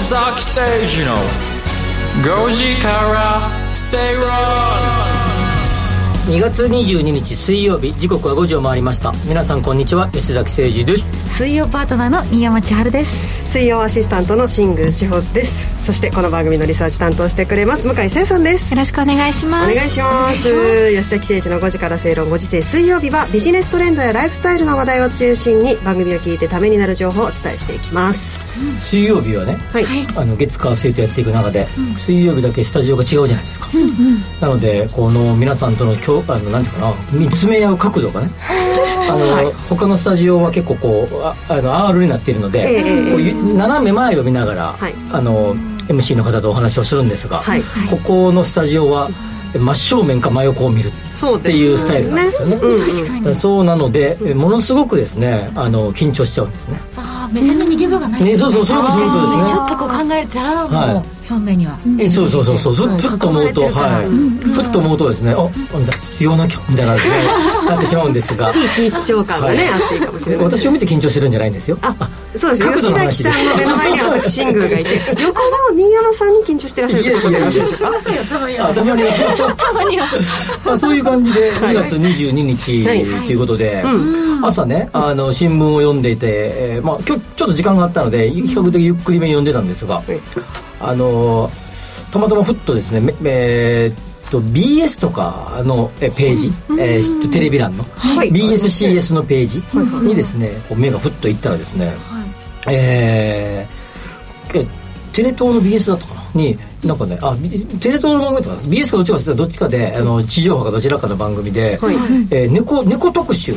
吉崎誠二の5時から正論2月22日水曜日時刻は5時を回りました。皆さんこんにちは吉崎誠二です。水曜パートナーの新山千春です。水曜アシスタントの新宮志保です。そしてこの番組のリサーチ担当してくれます向井聖さんです。よろしくお願いします。お願いします。吉崎誠二の5時から正論5時世水曜日はビジネストレンドやライフスタイルの話題を中心に番組を聞いてためになる情報をお伝えしていきます。水曜日はね、はい、あの月火水とやっていく中で、水曜日だけスタジオが違うじゃないですか、なのでこの皆さんとの今日あのなんていうかな見つめ合う角度がね あの、他のスタジオは結構こうああの R になっているので、ええこう斜め前を見ながら、はい。あの MC の方とお話をするんですが、はい。ここのスタジオは真正面か真横を見るそうっていうスタイルなんですよね。うそうなのでえものすごくですねあの緊張しちゃうんですね。ああ目線の逃げ場がないね。そうそうそういうそういうことですね。ちょっとこう考えたらはい。面には、えそうそうそうそう。ふふっと思うとはい。ふっと思うとですねあなんだ言わなきゃみたいな感じになってしまうんですが。緊張感がね、はい。あっていいかもしれない。私を見て緊張してるんじゃないんですよ。あそうです角度吉崎の話で。さんの目の前には私シングルがいて横の新山さんに緊張してらっしゃるってことで。よろしいでしょうかたまにあたまに まあそういう感じで。2月22日はい。ということで、朝ねあの新聞を読んでいて、えーまあ、今日ちょっと時間があったので比較的ゆっくりめに読んでたんですが、あのたまたまふっとですねめえーっと BS とかのえページ、えーテレビ欄の、い。BSCS のページにですね目がふっといったらですね、えーえテレ東の BS だったかな？になんかねあビテレ東の番組とか BS かどっちかどっちかであの地上波かどちらかの番組で、はい。えー猫猫特集っ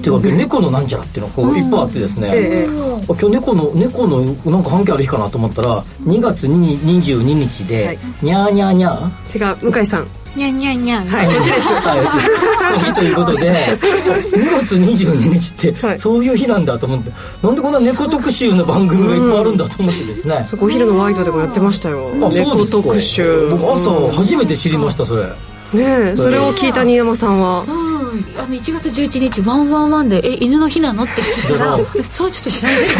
ていうか猫のなんちゃらっていうのがこういっぱいあってですね、ええ。あ今日猫の猫のなんか関係ある日かなと思ったら2月に22日で、はい。にゃーにゃーにゃー。違う向井さんにゃんにゃんにゃん。はい。こっちですはい、の日ということで2月22日って、はい。そういう日なんだと思ってなんでこんな猫特集の番組がいっぱいあるんだと思ってですね、そこお昼のワイドでもやってましたよ。あそう猫特集。僕朝初めて知りましたそれねえそれを聞いた新山さんは。うんあの1月11日ワンワンワンで「え犬の日なの?」って聞いたらそれはちょっと知らない。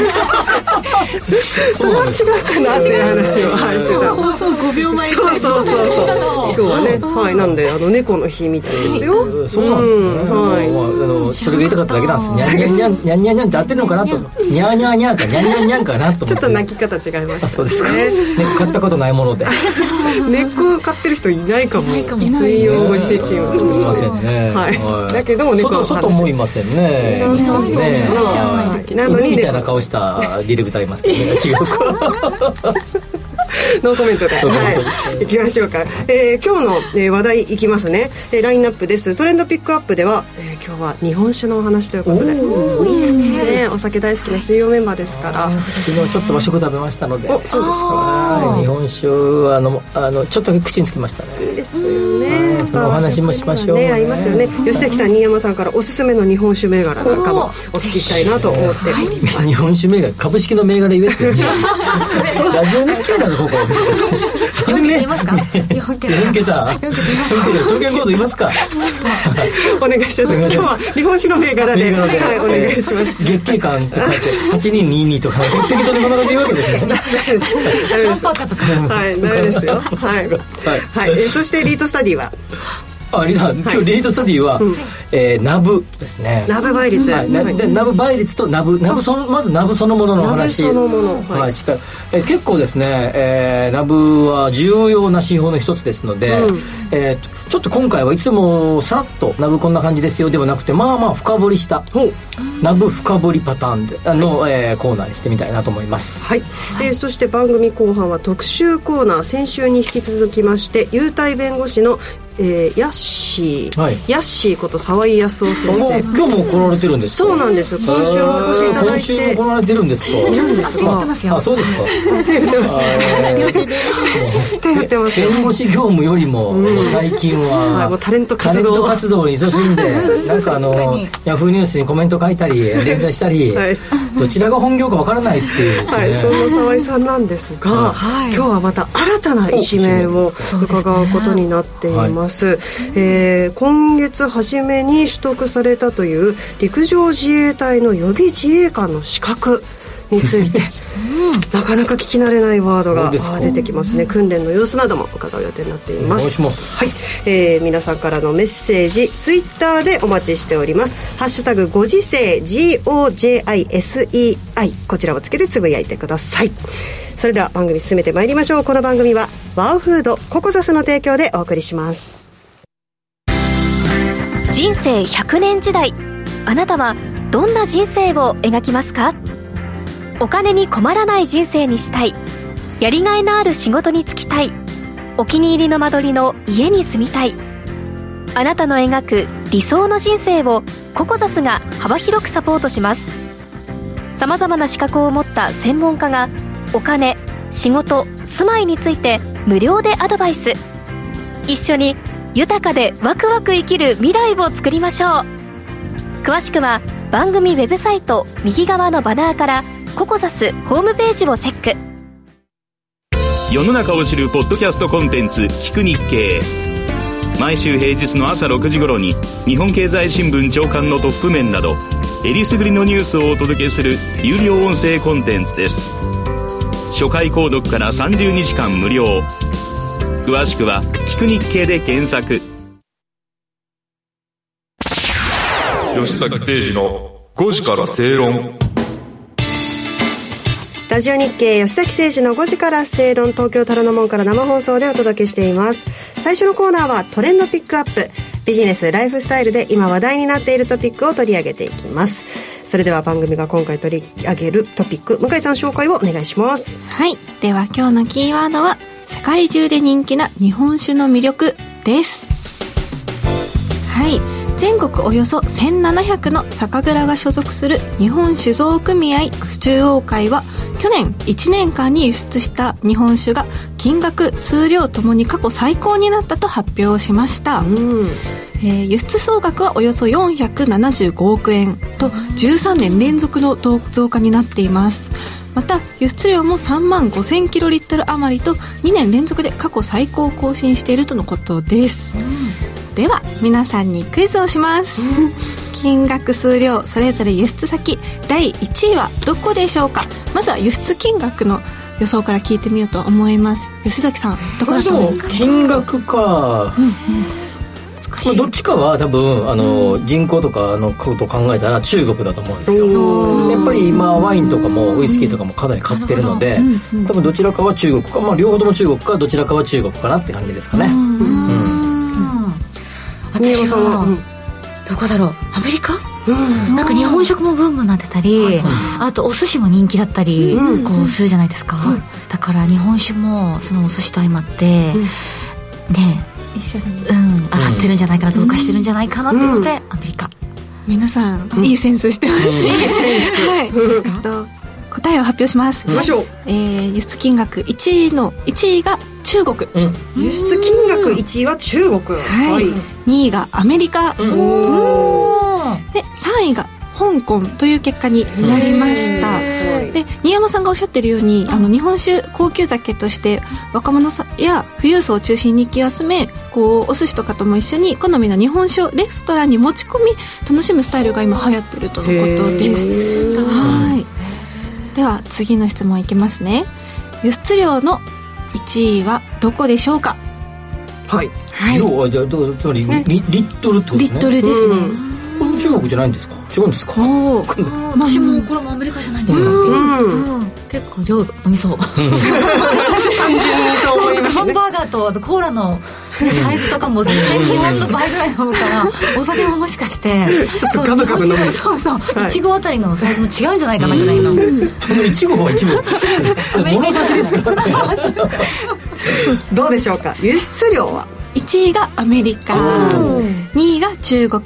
それは違うかなっていう話をはいしてた放送5秒前そうそうそうそう。今日はねはいなんであの猫の日みたいですよ。うんそうなんですよね、うんはい。それが言いたかっただけなんですよ。にゃんにゃんにゃんにゃんにゃんにゃんって合ってるのかなと。にゃーにゃーにゃーかにゃんにゃんにゃんかなとちょっと泣き方違いましたあそうですか、ね猫飼ったことないもので。猫飼ってる人いないかも。ないかも。水曜ご時世チームそうでませんね。はい。だけども猫の話外外もいませんね。そうそうそう。ねはいなのにみたいな顔したディレクターいますけどね。違うか。ノーコメントで、はい、行きましょうか、えー今日の、えー話題いきますね、えーラインナップです。トレンドピックアップでは、えー今日は日本酒のお話ということで。おいいですね。お酒大好きな水曜メンバーですから。昨日ちょっと和食食べましたので。おそうですか。はい。日本酒あのあのちょっと口につきましたね。いいですよねはいそのお話もしましょう。ね合いますよね。吉崎さん新山さんからおすすめの日本酒銘柄なんかもお聞きしたいなと思って。おります日本酒銘柄株式の銘柄言えって ラジオ日経なんですこ。こ4桁いますか？4桁4桁4桁証券コードいますか？お願いします。今日は日本酒の銘柄で。銘柄で。はいお願いします。月経館って書いて8222とか適当にうわけですね。ダメです。はいダメですよ。はい。はい、えーそしてリートスタディは？あリーダー今日リードスタディは、えーナブですね。ナブ倍率。はい、ナブ倍率とナブナブそのまずナブそのもののお話そのものはい。はいしっかり。えー結構ですね、えーナブは重要な指標の一つですので、うん。えーちょっと今回はいつもさらっとナブこんな感じですよではなくてまあまあ深掘りしたナブ深掘りパターンであの、えーコーナーにしてみたいなと思います。はい、えーそして番組後半は特集コーナー先週に引き続きまして優待弁護士の、えーヤッシー、はい。ヤッシーこと沢井康夫先生。今日も来られてるんですか？そうなんです今週もお越しいただい今週ても来られてるんですか？いるんですがあそうですか。手振ってますよ。弁護士業務よりも、最近は、はいもうタレント活動。タレント活動に勤しんでなんかあのヤフーニュースにコメント書いたり 連載したり、はい。どちらが本業かわからないっていうですね、はい、そんな沢井さんなんですが、はい。今日はまた新たな一面を伺うことになっています。えー今月初めに取得されたという陸上自衛隊の予備自衛官の資格。について、なかなか聞き慣れないワードが出てきますね。訓練の様子なども伺う予定になっています。お願いします。はい、えー皆さんからのメッセージツイッターでお待ちしております「ハッシュタグご時世 GOJISEI」こちらをつけてつぶやいてください。それでは番組進めてまいりましょう。この番組はワオフードココザスの提供でお送りします。人生100年時代。あなたはどんな人生を描きますか？お金に困らない人生にしたい。やりがいのある仕事に就きたい。お気に入りの間取りの家に住みたい。あなたの描く理想の人生をココザスが幅広くサポートします。さまざまな資格を持った専門家がお金仕事住まいについて無料でアドバイス。一緒に豊かでワクワク生きる未来を作りましょう。詳しくは番組ウェブサイト右側のバナーからココザスホームページをチェック。世の中を知るポッドキャストコンテンツ「聞く日経」毎週平日の朝6時頃に日本経済新聞長官のトップ面などえりすぐりのニュースをお届けする有料音声コンテンツです。初回購読から30日間無料。詳しくは「聞く日経」で検索。吉崎誠二の5時から正論ラジオ日経吉崎誠二の5時から正論東京太郎の門から生放送でお届けしています最初のコーナーはトレンドピックアップビジネスライフスタイルで今話題になっているトピックを取り上げていきますそれでは番組が今回取り上げるトピック向井さん紹介をお願いしますはい。では今日のキーワードは、世界中で人気な日本酒の魅力です。はい。全国およそ1700の酒蔵が所属する日本酒造組合中央会は去年1年間に輸出した日本酒が金額数量ともに過去最高になったと発表しました、うん。えー輸出総額はおよそ475億円と13年連続の増増加になっています。また輸出量も3万5000キロリットル余りと2年連続で過去最高を更新しているとのことです、では皆さんにクイズをします、金額数量それぞれ輸出先。第1位はどこでしょうか？まずは輸出金額の予想から聞いてみようと思います。吉崎さんどこだと思いますか？金額か、まあ、どっちかは多分あの、人口とかのことを考えたら中国だと思うんですよ。やっぱり今ワインとかもウイスキーとかもかなり買ってるので多分どちらかは中国か、まあ、両方とも中国かどちらかは中国かなって感じですかね、新山私は、はうん。どこだろう？アメリカ？なんか日本食もブームになってたり、あとお寿司も人気だったり、うん。こうするじゃないですか、だから日本酒もそのお寿司と相まって、ね。一緒に。うん。上がってるんじゃないかな増加してるんじゃないかなってことで、アメリカ。皆さん、いいセンスしてますね、いいセンス。はい。えっと答えを発表します、行きましょう。えー輸出金額1位の1位が中国、うん。輸出金額1位は中国。はい。2位がアメリカ、おで3位が香港という結果になりました、はい。で新山さんがおっしゃってるように、あの日本酒高級酒として若者さや富裕層を中心に気を集めこうお寿司とかとも一緒に好みの日本酒をレストランに持ち込み楽しむスタイルが今流行ってるとのことです。はいでは次の質問いきますね。輸出量の1位はどこでしょうか？はい。はい。量はじゃあどつまりリリットルってことですね。リットルですね、これも中国じゃないんですか？違うんですか？私もこれもアメリカじゃないですか、うん。うん。結構量飲みそう 単純にそう思いますね。ハンバーガーとコーラのサイズとかも全然日本の倍ぐらい飲むからお酒ももしかしてちょっとガブガブ飲む。そうそうはい。いちごあたりのサイズも違うんじゃないかなぐらいのその一号は一号物差しですか？らどうでしょうか？輸出量は？1位がアメリカ。2位が中国。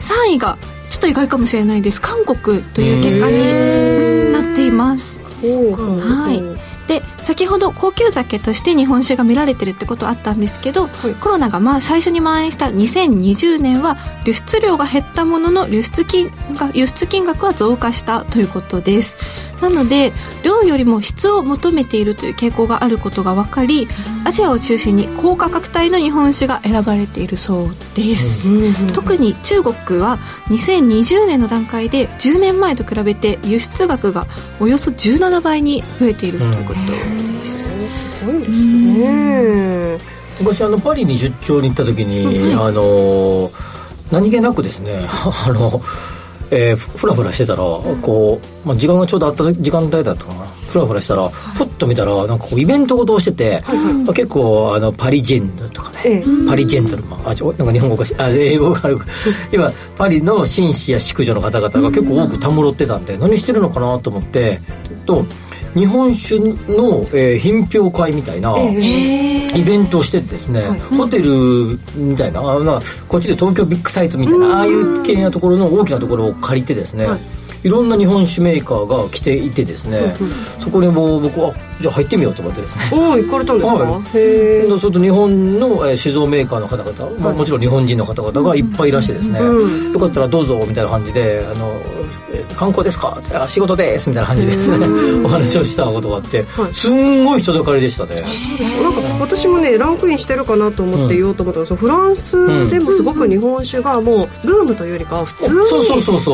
3位がちょっと意外かもしれないです。韓国という結果になっています。はい。で先ほど高級酒として日本酒が見られてるってことあったんですけど、コロナがまあ最初に蔓延した2020年は輸出量が減ったものの輸出金が輸出金額は増加したということです。なので量よりも質を求めているという傾向があることが分かりアジアを中心に高価格帯の日本酒が選ばれているそうです、特に中国は2020年の段階で10年前と比べて輸出額がおよそ17倍に増えているということです、すごいですね昔あのパリに出張に行った時に、あの何気なくですね あの、えーふふらふらしてたらこう、まあ、時間がちょうどあった時間帯だったかな。ふらふらしたらふっと見たらなんかこうイベントごとをしてて、結構あのパリジェンヌとかね、ええ。パリジェントルマン。あちょなんか日本語かしあ英語がある 今パリの紳士や淑女の方々が結構多くたむろってたんで何してるのかなと思ってと日本酒の、えー品評会みたいな、イベントをしててですね、ホテルみたいなあなこっちで東京ビッグサイトみたいなああいう系なところの大きなところを借りてですね、い、ろんな日本酒メーカーが来ていてですね、そこにもう僕はじゃあ入ってみようと思ってですね。おお行かれたんですか、はい。へえそうすると日本の、えー酒造メーカーの方々、まあ、もちろん日本人の方々がいっぱいいらしてですね、よかったらどうぞみたいな感じで「あのえー観光ですか?」ってあ「仕事です」みたいな感じでですね。お話をしたことがあって、すんごい人だかりでしたね。なんか私もねランクインしてるかなと思って言おうと思ったんですけど、フランスでもすごく日本酒がもうブームというよりかは普通に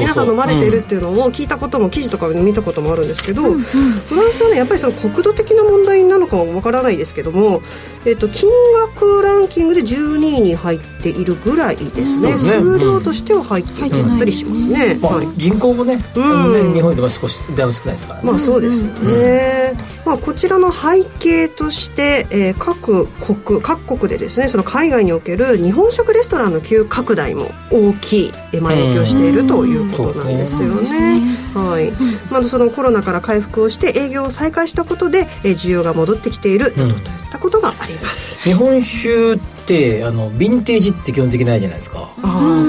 皆さん飲まれているっていうのを聞いたことも記事とかで見たこともあるんですけど、フランスはねやっぱりその国土的な問題なのかはわからないですけども、えっと金額ランキングで12位に入っているぐらいですね。そうですね。数量としては入っていなかったりしますね、まあはい。人口もね,、あのね日本よりも少しだいぶ少ないですからね、まあそうですよね、まあ、こちらの背景として、えー各国各国でですねその海外における日本食レストランの急拡大も大きい、えーまあ、影響しているということなんですよね。はい。まあ、そのコロナから回復をして営業を再開したことで、えー需要が戻ってきているなどといったことがあります。日本酒ってあのヴィンテージって基本的ないじゃないですか。あ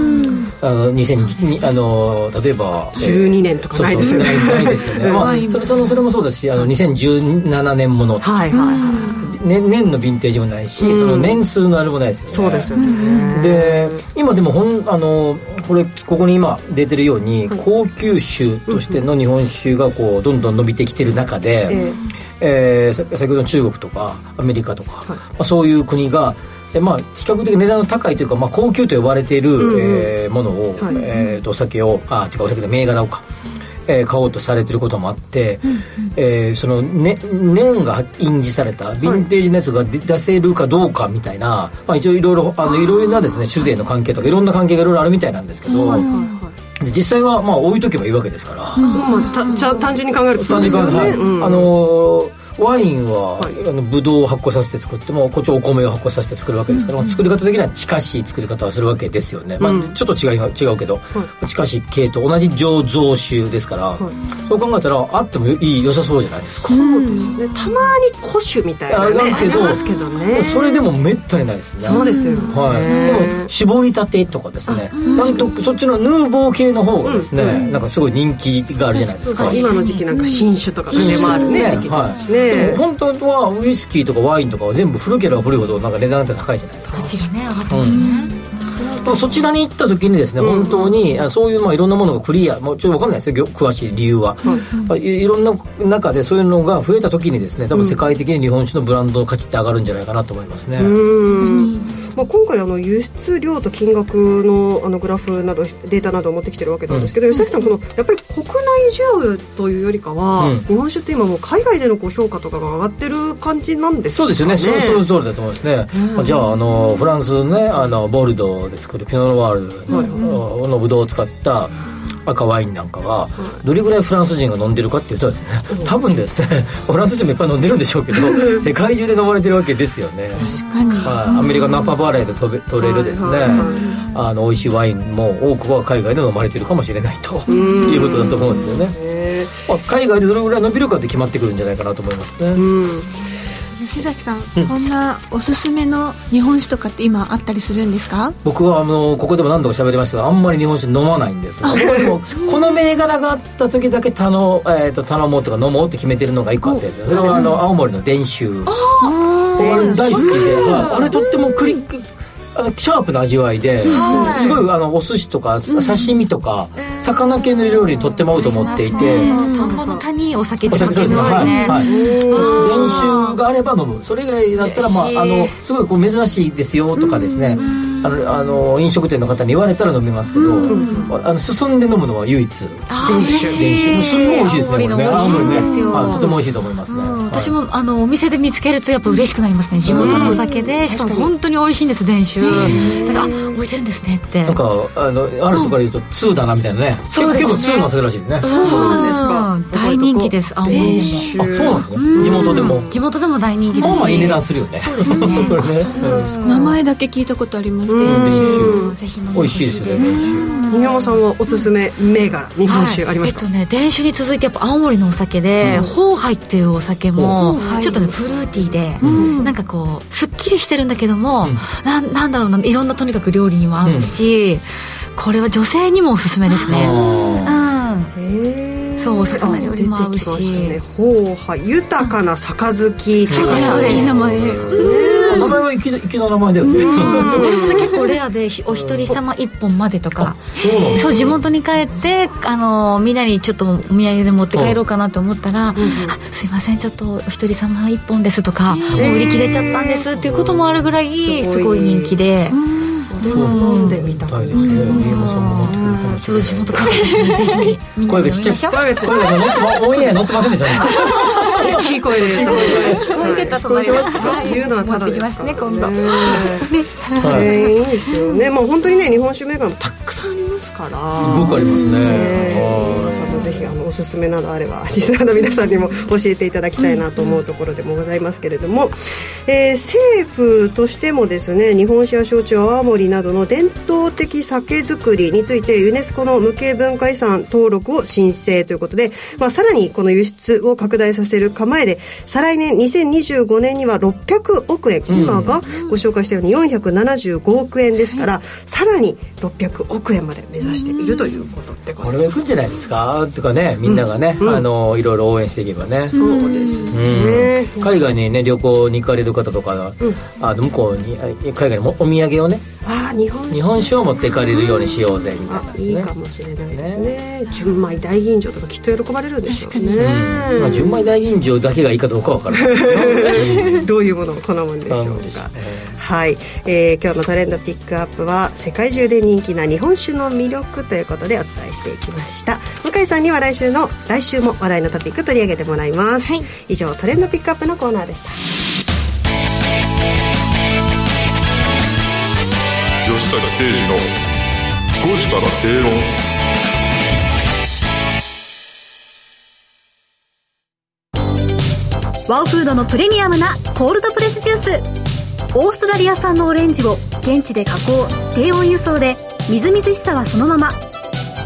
あの2000にあの例えばあ12年とかないですよね。そうそうないですよね、まあ、それそのそれもそうだしあの2017年もの、はいはいはい、ね、年のヴィンテージもないし、その年数のあれもないですよね。そうですよね。で今でもほんあのこれここに今出てるように、高級酒としての日本酒がこうどんどん伸びてきてる中で、ええ。先ほどの中国とかアメリカとか、まあ、そういう国がえまあ、比較的値段の高いというか、まあ、高級と呼ばれている、んうん。えーものを、はい。えーとお酒をあ違うお酒と銘柄をか、えー買おうとされてることもあって、えーその、ね、年が印字されたヴィンテージのやつが出出せるかどうかみたいな、まあ、一応いろいろあのいろいろなですね酒税の関係とかいろんな関係がいろいろあるみたいなんですけど、はいはいはい。で実際はまあ置いとけばいいわけですから。まあ、た単純に考えるとそうですよね。はい。うん。あのーワインは、はい。あのブドウを発酵させて作ってもこっちお米を発酵させて作るわけですから、まあ作り方的には近しい作り方はするわけですよね、まあ、ちょっと違いが違うけど、近しい系と同じ醸造酒ですから、そう考えたらあってもいい良さそうじゃないですか、そうですね。たまに古酒みたいなね。あるけどけどね。それでもめったにないですね。そうですよね。はい、でも絞りたてとかですね、なんとそっちのヌーボー系の方がですね、なんかすごい人気があるじゃないですか、今の時期なんか新酒とかが出回るね、時期ですしね。でも本当はウイスキーとかワインとかは全部古ければ古いほどなんか値段って高いじゃないですか。価値がね上がってますね、でもそちらに行った時にですね、本当にあそういうまあいろんなものがクリア。もうちょっと分かんないですよ詳しい理由は、まあいいろんな中でそういうのが増えた時にですね多分世界的に日本酒のブランドの価値って上がるんじゃないかなと思いますね、うんまあ、今回あの輸出量と金額のあのグラフなどデータなどを持ってきてるわけなんですけど、吉崎さんこのやっぱり国内需要というよりかは、うん。日本酒って今もう海外でのこう評価とかが上がってる感じなんですかそうですよね、そその通りだと思いますね、まあじゃああのフランスのねあのボルドーで作るピノ・ノワールの,、のブドウを使った赤ワインなんかがどれぐらいフランス人が飲んでるかっていうとですね多分ですね フランス人もいっぱい飲んでるんでしょうけど世界中で飲まれてるわけですよね。確かに。はい、アメリカナパバレーで取れるですね、はい。はいはいあの美味しいワインも多くは海外で飲まれてるかもしれないということだと思うんですよね、へまあ、海外でどれぐらい伸びるかって決まってくるんじゃないかなと思いますね、吉崎さん、そんなおすすめの日本酒とかって今あったりするんですか？僕はあのここでも何度か喋りましたがあんまり日本酒飲まないんですがでもこの銘柄があった時だけ頼,、えー、と頼もうとか飲もうって決めてるのが一個あってそれはあの青森の伝酒大好きで、はい、あれとってもクリックシャープな味わいですごいあのお寿司とかさ刺身とか魚系の料理にとっても合うと思っていて。田んぼの田にお酒ってですね。はい、はい、練習があれば飲む。それ以外だったらまああのすごいこう珍しいですよとかですねあのあの飲食店の方に言われたら飲みますけど、あの進んで飲むのは唯一。あー嬉しい。すんごい美味しいですねこれね。青森の美味しいですよはいとても美味しいと思いますね、私もあのお店で見つけるとやっぱ嬉しくなりますね地元のお酒でしかも本当に美味しいんです伝酒だからあ置いてるんですねってなんかあのある人から言うと2だなみたいなね、結構2のお酒らしいですね、そうなんですかうん大人気です青森あそうなんですね地元でも地元でも大人気ですまあまあいい値段するよねそうですね名前だけ聞いたことありまして美味ほしいですしいですよね。新山さんはおすすめ銘柄日本酒ありますか、はい、えっとね伝酒に続いてやっぱ青森のお酒で宝杯、っていうお酒もちょっとねフルーティーで、なんかこうすっきりしてるんだけども、なん。なんだろうないろんなとにかく料理にも合うし、これは女性にもおすすめですね。あうん。そうお魚料理も合うし。あ出てきましたね。ほうはい豊かな杯。そうですそうです。いい名前。ー名前は粋な粋な名前だよね。結構レアでひお一人様一本までとかそう地元に帰ってあのみんなにちょっとお土産で持って帰ろうかなと思ったら「あすいませんちょっとお一人様一本です」とか「もう売り切れちゃったんです」っていうこともあるぐらいすごい人気ででも飲んでみたたいですね宮本さんも持ってくるかもしちょっと地れない元帰った時にぜひ声がちっちゃいで飲みましょう声が声が乗ってまオンエア乗ってませんでしたね大きい声で聞こえてたと思います言うのはただですますね今度。はい。えーいいですよね。まあ本当にね日本酒銘柄もたくさんありますから。すごくありますねねはい皆さんもぜひあのおすすめなどあればリスナーの皆さんにも教えていただきたいなと思うところでもございますけれども、えー政府としてもですね日本酒や焼酎泡盛などの伝統的酒造りについてユネスコの無形文化遺産登録を申請ということで、まあ、さらにこの輸出を拡大させる構えで再来年2025年には600億円、今がご紹介したように475億円ですから、さらに600億円まで目指しているということでごこざいます。れはいくんじゃないですか？とかねみんながね、あのいろいろ応援していけばね。そうですね、うん。海外にね旅行に行かれる方とか、あの向こうにあ海外にもお土産をねああ日本酒。日本酒を持っていかれるようにしようぜみたいあなね。いいかもしれないですね。純米大吟醸とかきっと喜ばれるんでしょうね、まあ、純米大吟醸だけがいいかどうかわからないですよ。どういうものを好むんでしょうか。ねはい、えー今日のトレンドピックアップは世界中で人気な日本酒の魅力ということでお伝えしていきました。向井さんには来週の来週も話題のトピック取り上げてもらいます、以上トレンドピックアップのコーナーでした。吉坂誠二の5時から正論ワオフードのプレミアムなコールドプレスジュースオーストラリア産のオレンジを現地で加工低温輸送でみずみずしさはそのまま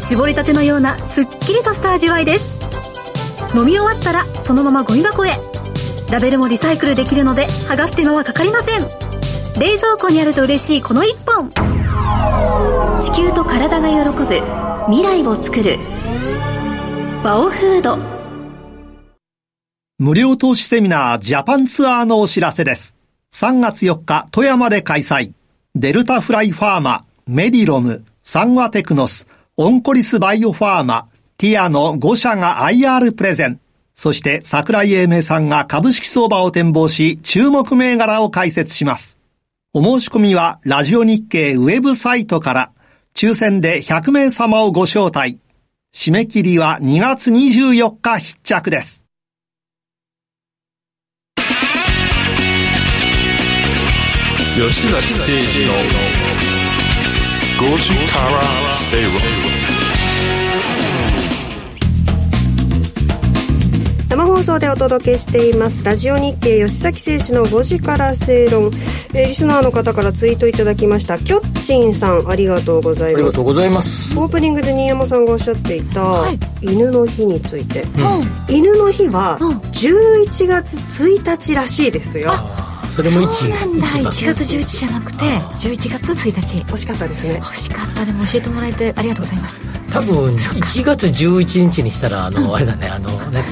絞りたてのようなすっきりとした味わいです。飲み終わったらそのままゴミ箱へ。ラベルもリサイクルできるので剥がす手間はかかりません。冷蔵庫にあると嬉しいこの一本。地球と体が喜ぶ未来を作る。バオフード。無料投資セミナージャパンツアーのお知らせです。3月4日、富山で開催。デルタフライファーマ、メディロム、サンワテクノス、オンコリスバイオファーマ、ティアの5社が IR プレゼン。そして桜井英明さんが株式相場を展望し、注目銘柄を解説します。お申し込みはラジオ日経ウェブサイトから、抽選で100名様をご招待。締め切りは2月24日必着です。吉崎誠二の5時から正論生放送でお届けしています。ラジオ日経吉崎誠二の5時から正論、えーリスナーの方からツイートいただきました。きょっちんさんありがとうございます。ありがとうございます。オープニングで新山さんがおっしゃっていた、はい。犬の日について、犬の日はうん。11月1日らしいですよそれもそうなんだ。1 1月11日じゃなくて11月1日。惜しかったですね。欲しかった。でも教えてもらえてありがとうございます。多分1月11日にしたらあのあれだね。あのなんだっ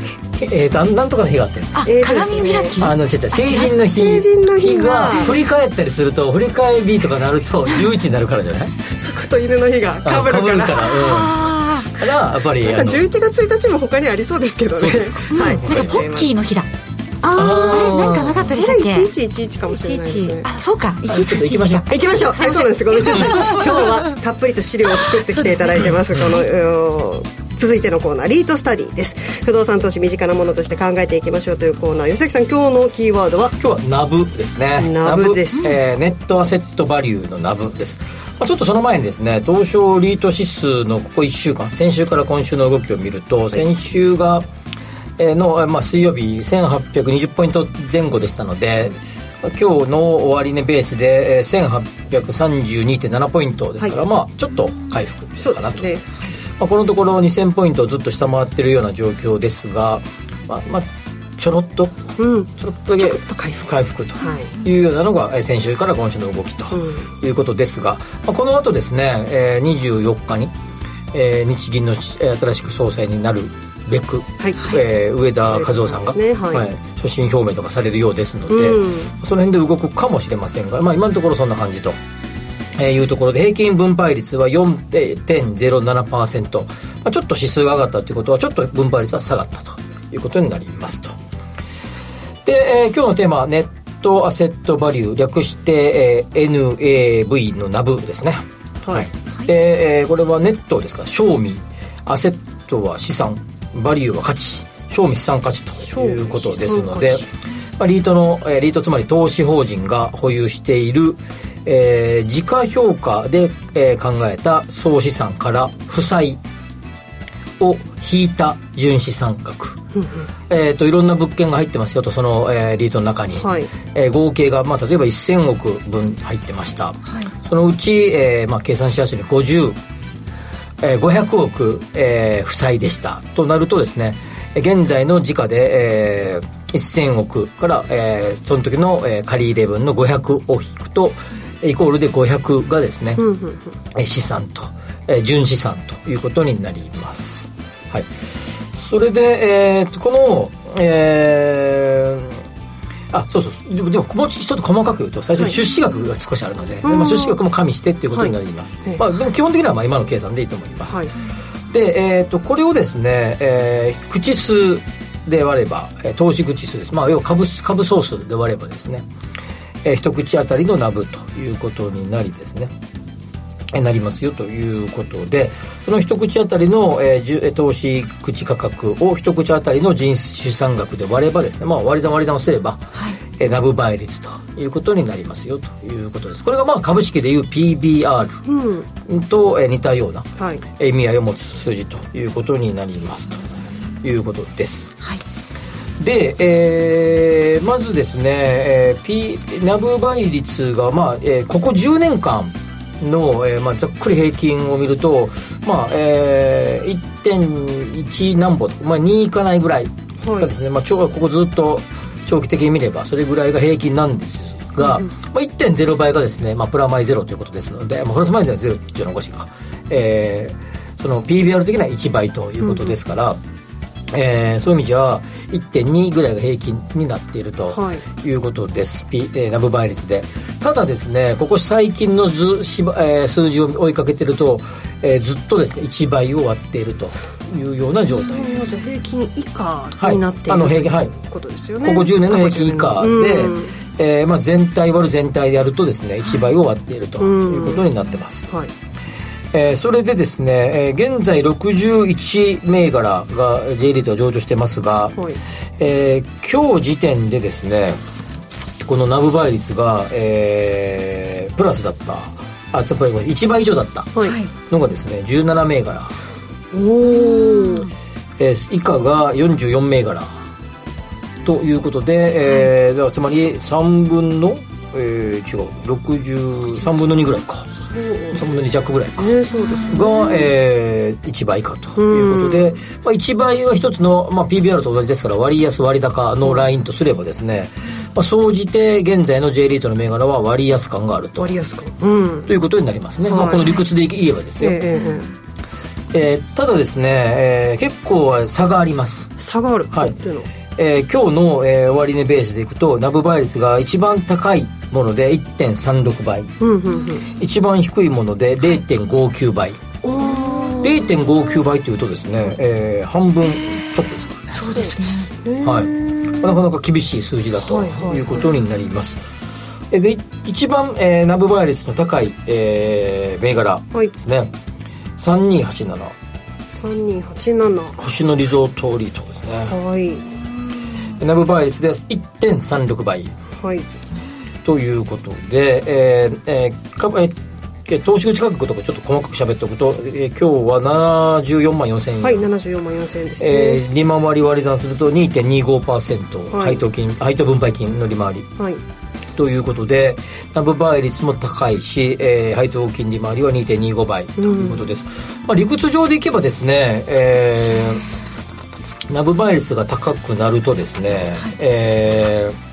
えーとなんとかの日があって。あ、鏡開き？あの違う違う。成人の日成人の日が。が振り返ったりすると振り返りとかなると 11になるからじゃない？そこと犬の日がかぶるから。かぶるからあうん。からやっぱりなんかあの11月1日も他にありそうですけどね。そうですか。はい。ーなんかポッキーの日だああれなんかなかったでしたっけ？それ1111かもしれないですね。あそうか。ちょっと行きましょう。1111行きましょう。はいそうなんです。ごめんなさい今日はたっぷりと資料を作ってきていただいてますこの続いてのコーナーリートスタディです。不動産投資身近なものとして考えていきましょうというコーナー吉崎さん今日のキーワードは？今日はナブですね。ナブです。えーネットアセットバリューのナブです、まあ、ちょっとその前にですね東証リート指数のここ1週間先週から今週の動きを見ると先週がえーの、まあ、水曜日1820ポイント前後でしたので今日の終値ベースでえー1832.7ポイントですから、はい。まあちょっと回復したかなと、ね。まあ、このところ2000ポイントをずっと下回ってるような状況ですが、まあまあ、ちょろっとうん。ちょろっとだけ回復。回復とはい。いうようなのがえー先週から今週の動きとういうことですが、まあ、この後ですね、えー24日に、えー日銀の新しく総裁になるべく、はい。えー上田和夫さんが、上田さんですね。はい。所信表明とかされるようですので、うん。その辺で動くかもしれませんが、まあ、今のところそんな感じと。えーいうところで平均分配率は4.07%、まあ、ちょっと指数が上がったということはちょっと分配率は下がったということになりますと。で、えー今日のテーマはネットアセットバリュー略して、えー NAV のナブですね。はい。で、えーこれはネットですか？ら賞味。アセットは資産バリューは価値賞味資産価値ということですのでまあ、リートの、えーリートつまり投資法人が保有している、えー時価評価で、えー考えた総資産から負債を引いた純資産額、えー、といろんな物件が入ってますよとその、えーリートの中に、はい。えー合計が、まあ、例えば1000億分入ってました、そのうち、えーまあ、計算しやすいように50、えー500億、えー負債でしたとなるとですね現在の時価で、えー1000億から、えーその時の、えー借り入れ分の500を引くとイコールで500がですね、うんうんうんえー資産と、えー純資産ということになります。はい。それで、えーと、この、えーあ、そうそう。でも、でももうちょっと細かく言うと、最初に出資額が少しあるので、うん。まあ、出資額も加味してっていうことになります。はいまあ、でも基本的にはまあ今の計算でいいと思います。はい。で、えー、とこれをですね、えー口数で割れば、えー投資口数です、まあ、要は株株総数で割ればですね、えー一口当たりのナブということになりですね。えーなりますよということでその一口当たりの、えー投資口価格を一口当たりの人資産額で割ればですね、まあ、割り算割り算をすれば、えーナブ倍率ということになりますよということです。これがまあ株式でいう PBR うん。と、えー似たようなはい。意味合いを持つ数字ということになりますということです。はい。で、えーまずですね、えー、P ナブ倍率が、まあえーここ10年間の、えーまあ、ざっくり平均を見ると、まあえー、1.1何歩とか、まあ、2いかないぐらいがですね、まあ、ちょここずっと長期的に見ればそれぐらいが平均なんですが、まあ、1.0倍がですね、まあ、プラマイゼロということですので、まあ、プラスマイゼロっていうのはおかしいか、えーその PBR 的には1倍ということですから、えーそういう意味じゃ1.2ぐらいが平均になっているとはい。いうことです、P えーナブ倍率で。ただですねここ最近の図しば、えー数字を追いかけてると、えーずっとですね1倍を割っているというような状態です。平均以下はいになっている、あの平均はい。ことですよね。ここ10年の平均以下で、うん。えーまあ、全体割る全体でやるとですね1倍を割っているということになってます、はいえーそれでですね、えー現在61銘柄が J リートは上場してますが、はい。えー今日時点でですねこのナブ倍率が、えープラスだった。あつまり1倍以上だったはい。のがですね17銘柄、おおえー以下が44銘柄。ということで、えーだからつまり3分の、えー違う63分の2ぐらいか。3分の2弱ぐらいか。ねそうですが、えー1倍かということで、まあ、1倍が一つの、まあ、PBR と同じですから割安割高のラインとすればですね、まあ、総じて現在の J リートの銘柄は割安感があると。割安感。うん。ということになりますね、はい。まあ、この理屈で言えばですよ、ええええーただですね、えー結構差があります。差がある。はい。えー今日の、えー終値ベースでいくとナブ倍率が一番高いもので1.36倍。うんうんうん。一番低いもので0.59倍。0.59倍というとですね、えー半分ちょっとですからね。そうですね。はい、なかなか厳しい数字だとはいはいはい。いうことになります。えでい一番、えー、ナブ倍率の高い、えー銘柄はい。ですね、3287 3287星野リゾートリートですね。はい。ナブ倍率です。1.36倍。はいということで、えーえーかえーえー投資口価格とかちょっと細かく喋っておくと、えー今日は74万4000円、はい74万4000円ですね、えー利回り割り算すると2.25%、はい。配当金配当分配金の利回り。はい。ということで、ナブ倍率も高いし、えー配当金利回りは2.25倍ということです。まあ、理屈上でいけばですね、えーナブ倍率が高くなるとですね、えー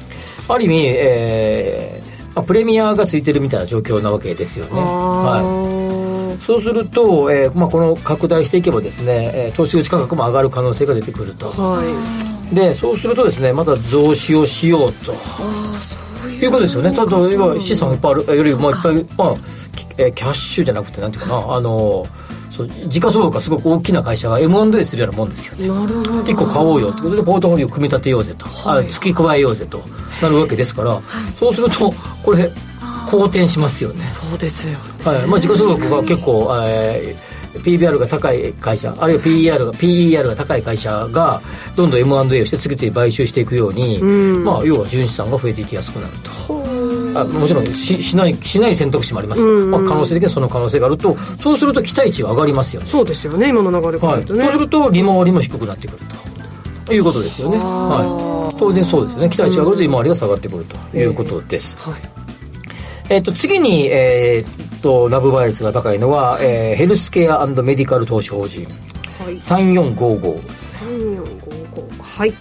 ある意味、えーまあ、プレミアがついてるみたいな状況なわけですよね。あはいーそうすると、えーまあ、この拡大していけばですね、えー投資口価格も上がる可能性が出てくると。はいで、そうするとですね、また増資をしようと。いうことですよね。ただ、今、資産いっぱいあるよりもいっぱい、まあ、きえーキャッシュじゃなくて、なんていうかな、あの、そう時価総額がすごく大きな会社が M&A するようなもんですよね。なるほど。一個買おうよってことで、ポートフォリオを組み立てようぜと、あ付け加えようぜと。なるわけですから、そうすると、これ、好転しますよね。そうですよはい。まあ、時価総額が結構、えー PBR が高い会社あるいは PER が PER が高い会社がどんどん M&A をして次々買収していくように、まあ、要は純資産が増えていきやすくなるとあもちろんししないしない選択肢もあります、まあ、可能性的にはその可能性があるとそうすると期待値が上がりますよね。そうですよね今の流れからはい、そうすると利回りも低くなってくるということですよね、はい、当然そうですよね。期待値が上がると利回りが下がってくるということです、はい。えっと次に、えーっとナブ倍率が高いのは、えーヘルスケアメディカル投資法人。はい。3455 3455はい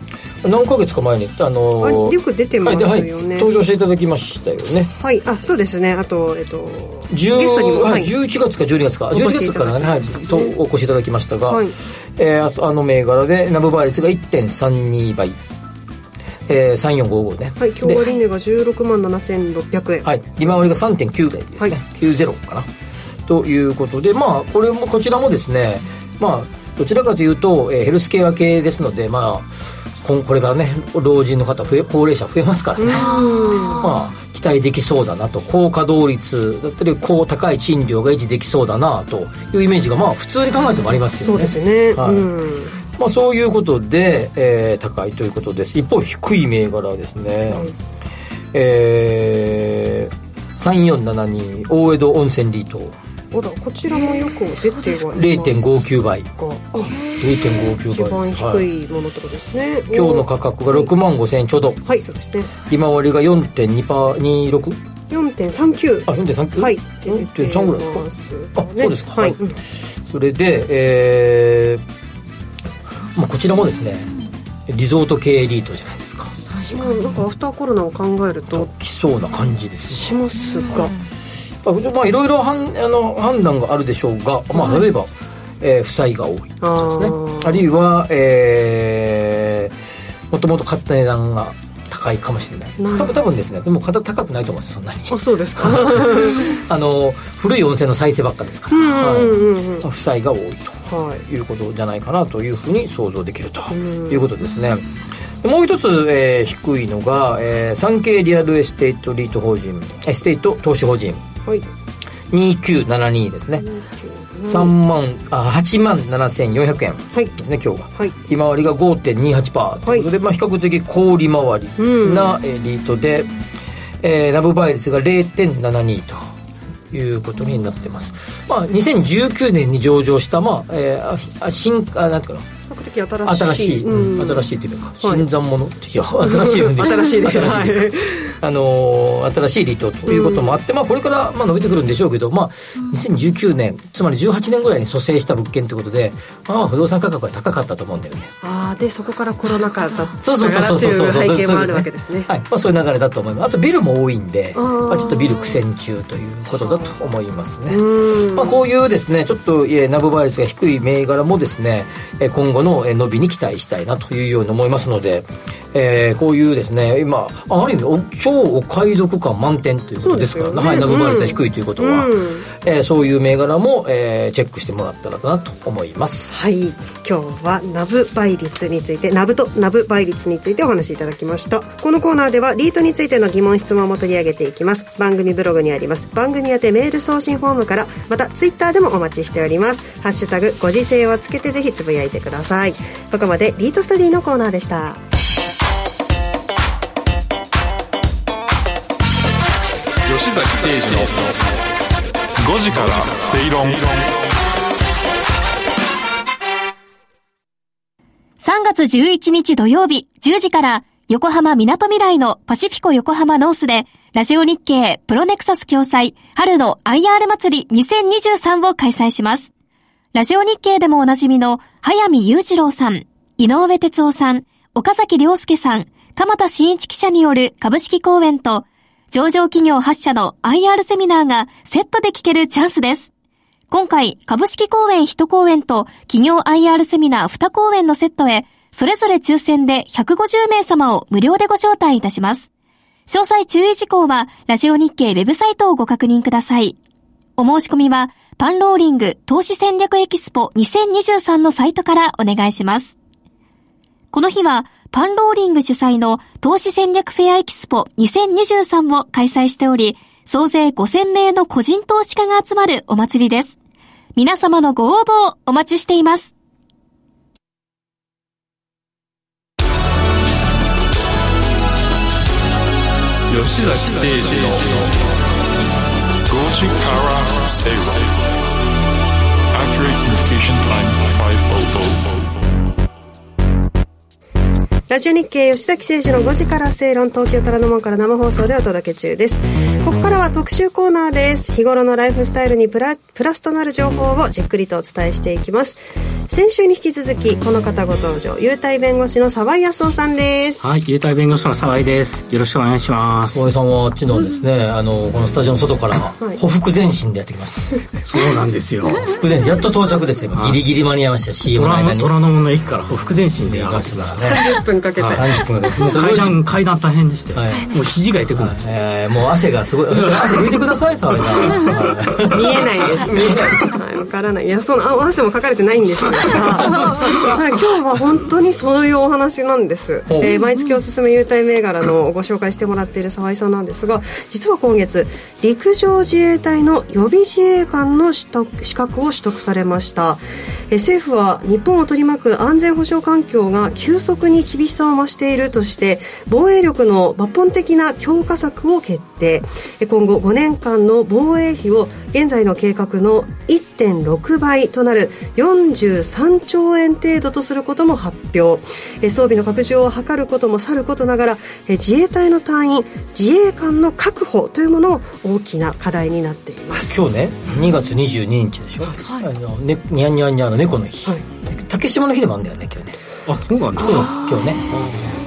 何ヶ月か前にあのあーよく出てますよね。はいではい登場していただきましたよね。はい。あそうですね。あとえっと10ゲストにもは、はい。い11月か12月か。お越11しいただき月からね、はい、とお越しいただきましたが、はい。えーあの銘柄でナブ倍率が1.32倍、えー、3455ね。はい今日割値が16万7600円。はい、利回りが3.9倍ですね、はい。90かな。ということでまあこれもこちらもですねまあどちらかというと、えーヘルスケア系ですのでまあこれからね老人の方増え高齢者増えますからね。まあ期待できそうだなと。高稼働率だったり高高い賃料が維持できそうだなと。いうイメージがまあ普通に考えてもありますよね。そうですね、はい。うん。まあ、そういうことで、えー高いということです。一方低い銘柄ですね、えー、3472大江戸温泉リート。ほらこちらもよく出てはいます0.59倍。があ0.59一番倍です、はい、低いものってことですね、今日の価格が6万5000円ちょうど。はいそうですね。利回りが4.2パー26 4.39あ4.3はい。4.3ぐらいですか？ですあそうですか。はい、はい。それでえーまあ、こちらもですねリゾート系エリートじゃないですか。まあ、なんかアフターコロナを考えると来そうな感じですしますが、まあまあいろいろ判あの判断があるでしょうが、まあ、例えば、えー負債が多いとかですね。あるいは、えーもともと買った値段が高いかもしれない。多分多分ですね。でも高高くないと思いますそんなに。あそうですか。あの古い温泉の再生ばっかですから、はい。負債が多いとはい。いうことじゃないかなというふうに想像できるということですね。でもう一つ、えー低いのが、えー、サンケイリアルエステートリート法人エステート投資法人はい。2972ですね、3万あ8万7400円はい。ですね今日がはい。利回りが5.28%ということで、まあ、比較的高利回りな、えーリートで、えーラブ倍率が0.72ということになってます、まあ、2019年に上場した、まあえーあ新あなんていうかな比較的比較的新しい。新しい、うん。新しいうか、はい。新参者いや 新しいんで新しいで 新しいあのー新しいリートということもあって、まあこれからまあ伸びてくるんでしょうけど、まあ2019年つまり18年ぐらいに蘇生した物件ということで、まあ不動産価格は高かったと思うんだよね。ああでそこからコロナ禍だったそうそうそうそうってそういう背景もあるわけですね。はい、まあそういう流れだと思います。あとビルも多いんで、まあちょっとビル苦戦中ということだと思いますね。うん。まあ、こういうですね、ちょっと、えーナブ倍率が低い銘柄もですね、えー今後のえー伸びに期待したいなというように思いますので、えーこういうですね、今、あある意味お、超お買い得感満点ということですからそうですよね。はい、ナブ倍率が低いということは、うん。えーそういう銘柄も、えーチェックしてもらったらなと思います。はい。今日はナブ倍率についてナブとナブ倍率についてお話しいただきました。このコーナーではリートについての疑問質問も取り上げていきます。番組ブログにあります。番組宛てメール送信フォームからまたツイッターでもお待ちしております。ハッシュタグご時世をつけてぜひつぶやいてくださいここまでリートスタディのコーナーでした吉崎誠二の5時から正論3月11日土曜日10時から横浜みなとみらいのパシフィコ横浜ノースでラジオ日経プロネクサス共催春の IR 祭り2023を開催します。ラジオ日経でもおなじみの早見雄二郎さん、井上哲夫さん、岡崎良介さん、鎌田新一記者による株式講演と上場企業8社の IR セミナーがセットで聞けるチャンスです。今回、株式講演1講演と企業 IR セミナー2講演のセットへ、それぞれ抽選で150名様を無料でご招待いたします。詳細注意事項は、ラジオ日経ウェブサイトをご確認ください。お申し込みは、パンローリング投資戦略エキスポ2023のサイトからお願いします。この日は、パンローリング主催の投資戦略フェアエキスポ2023を開催しており、総勢5000名の個人投資家が集まるお祭りです。皆様のご応募をお待ちしています。吉崎誠二の5時から正論 Accurate Communication Time 500ラジオ日経吉崎誠二の5時から正論東京虎ノ門から生放送でお届け中です。ここからは特集コーナーです。日頃のライフスタイルにプラプラスとなる情報をじっくりとお伝えしていきます。先週に引き続きこの方ご登場優待弁護士の沢井康夫さんです。はい、優待弁護士の沢井です。よろしくお願いします。大江さんは昨日ですね、あのこのスタジオの外からはい。歩幅前進でやってきました。そうなんですよ。歩幅前進。やっと到着ですよ。ギリギリ間に合いました。よ CM の間に。虎ノ門の駅から歩幅前進で上がってましたね。10分かけて、はい。30分か階段、階段大変でして、はい。もう肘が痛くなっちゃえーもう汗がすごい汗拭いてください沢井さんはい。見えない。ですね。はい、わからない。いや、その、あ汗も書かれてないんですが、はい。今日は本当にそういうお話なんです。えー毎月おすすめ優待銘柄のご紹介してもらっている沢井さんなんですが、実は今月、陸上自衛隊の予備自衛官の取得資格を取得されました。えー政府は日本を取り巻く安全保障環境が急速に厳しさを増しているとして防衛力の抜本的な強化策を決定。えー今後5年間の防衛費を現在の計画の1.6倍となる43兆円程度とすることも発表。えー装備の拡充を図ることもさることながらえー自衛隊の隊員自衛官の確保というものも大きな課題になっています。今日ね2月22日でしょ、あのねにゃんにゃんにゃんの猫の日、竹島の日でもあるんだよね今日ね。う。あ、そうなんですか。今日ね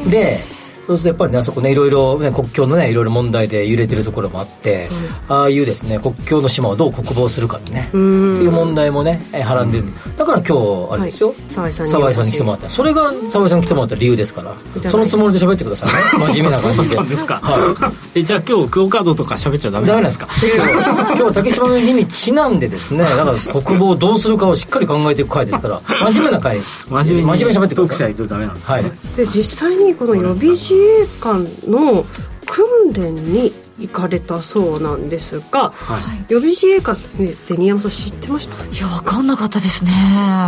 でそうするとやっぱりねあそこねいろいろね国境のねいろいろ問題で揺れてるところもあって、ああいうですね国境の島をどう国防するかってねっていう問題もねえーはらんでる。だから今日あれですよ、はい。沢井さんに沢井さんに来てもらった。それが沢井さんに来てもらった理由ですから。そのつもりで喋ってくださいね。真面目な感じで。そうなんですか。はえ、じゃあ今日、クオカードとか喋っちゃダメ？ダメなんですか？今日は竹島の日にちなんでですねだから国防をどうするかをしっかり考えていく回ですから真面目な回です。真面目に真面目に喋ってくださないいとダメなんですね。はい。で実際にこの予備自衛官の訓練に行かれたそうなんですが、はい。予備自衛官って新山さん知ってました？いや分かんなかったですね。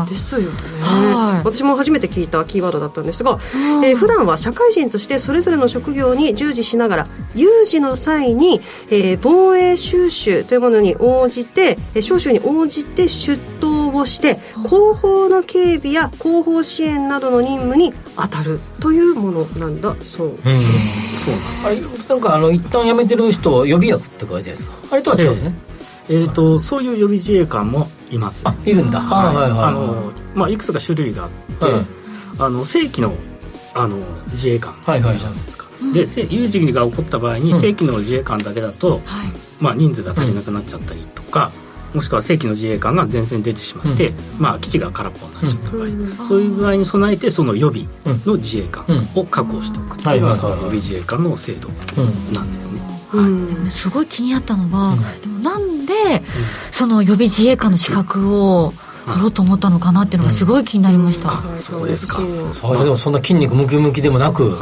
ですよね、はい。私も初めて聞いたキーワードだったんですが、えー普段は社会人としてそれぞれの職業に従事しながら有事の際に、えー防衛収集というものに応じてえー招集に応じて出頭募して後方の警備や後方支援などの任務に当たるというものなんだそうです、そうあれなんかあの一旦辞めてる人予備役って書いてあるじゃないですか。あれとは違うね、えー、とそういう予備自衛官もいます。あいるんだ。はい。はいはいあのまあいくつか種類があって、はい。あの正規のあの自衛官はいはいじゃないですか、でせ有事が起こった場合に、正規の自衛官だけだと、まあ、人数が足りなくなっちゃったりとか、もしくは正規の自衛官が前線に出てしまって、まあ、基地が空っぽになっちゃった場合、そういう具合に備えてその予備の自衛官を確保しておく。っていうのがその予備自衛官の制度なんですね。でもねすごい気になったのが、でもなんで、その予備自衛官の資格を取ろうと思ったのかなっていうのがすごい気になりました、そうですか。そうでもそんな筋肉ムキムキでもなく、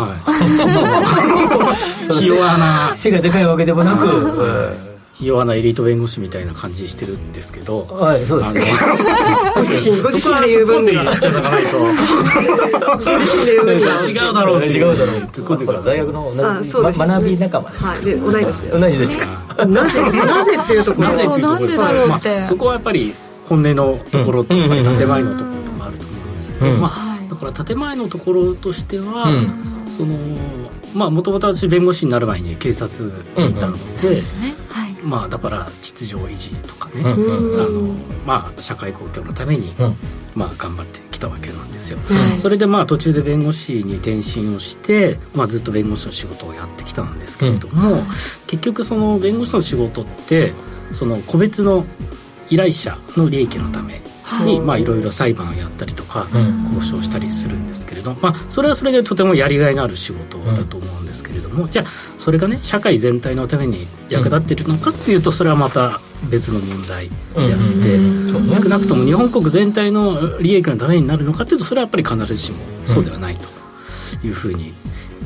ひ弱な。背がでかいわけでもなく、ひ弱なエリート弁護士みたいな感じしてるんですけど。はいそうですね。ご自身ご自身で言う分ではとご自身で言う分では違うだろうって違うだろう突っ込んでから大学の同じ、学び仲間ですはいで同い年です。同じですか。なぜなぜっていうところ。なぜっていうところまあ、そこはやっぱり本音のところと、やっぱり建前のところともあると思うんですけど、うん。まあ、だから建前のところとしては、うん。そのまあもともと私弁護士になる前に警察にいたので、ねはいまあだから秩序維持とかね、うんうんあのまあ社会公共のために、うん。まあ頑張ってきたわけなんですよ、それでまあ途中で弁護士に転身をして、まあ、ずっと弁護士の仕事をやってきたんですけれども、結局その弁護士の仕事ってその個別の依頼者の利益のために、まあいろいろ裁判をやったりとか、うん。交渉したりするんですけれど、まあ、それはそれでとてもやりがいのある仕事だと思うんですけれども、じゃあそれがね社会全体のために役立っているのかっていうとそれはまた別の問題であって、少なくとも日本国全体の利益のためになるのかっていうとそれはやっぱり必ずしもそうではないというふうに、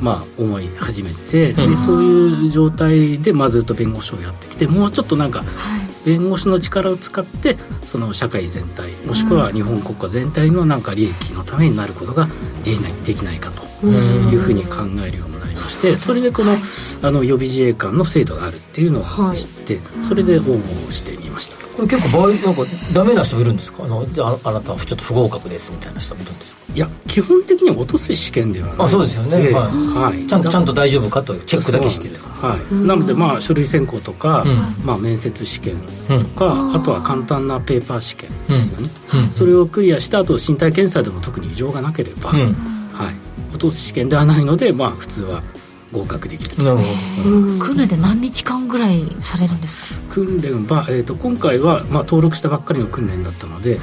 まあ、思い始めて、でそういう状態で、まあ、ずっと弁護士をやってきてもうちょっとなんか弁護士の力を使ってその社会全体もしくは日本国家全体のなんか利益のためになることができないできないかというふうに考えるようになりましてそれでこのあの予備自衛官の制度があるっていうのを知って、それで応募をしてみました。これ結構場合なんかダメな人もいるんですか？あのじゃああなたはちょっと不合格ですみたいな人もいるんですか？いや基本的には落とす試験ではない。あそうですよね、ではい。はい。ちゃんとちゃんと大丈夫かというチェックだけしてと。かはい、なのでまあ書類選考とか、うん。まあ、面接試験うん。とか、あとは簡単なペーパー試験ですよね、うん。それをクリアした後身体検査でも特に異常がなければ、うん。はい、落とす試験ではないのでまあ普通は合格できるなるほ訓練で何日間ぐらいされるんですか？訓練は、えー、と今回は、まあ、登録したばっかりの訓練だったので、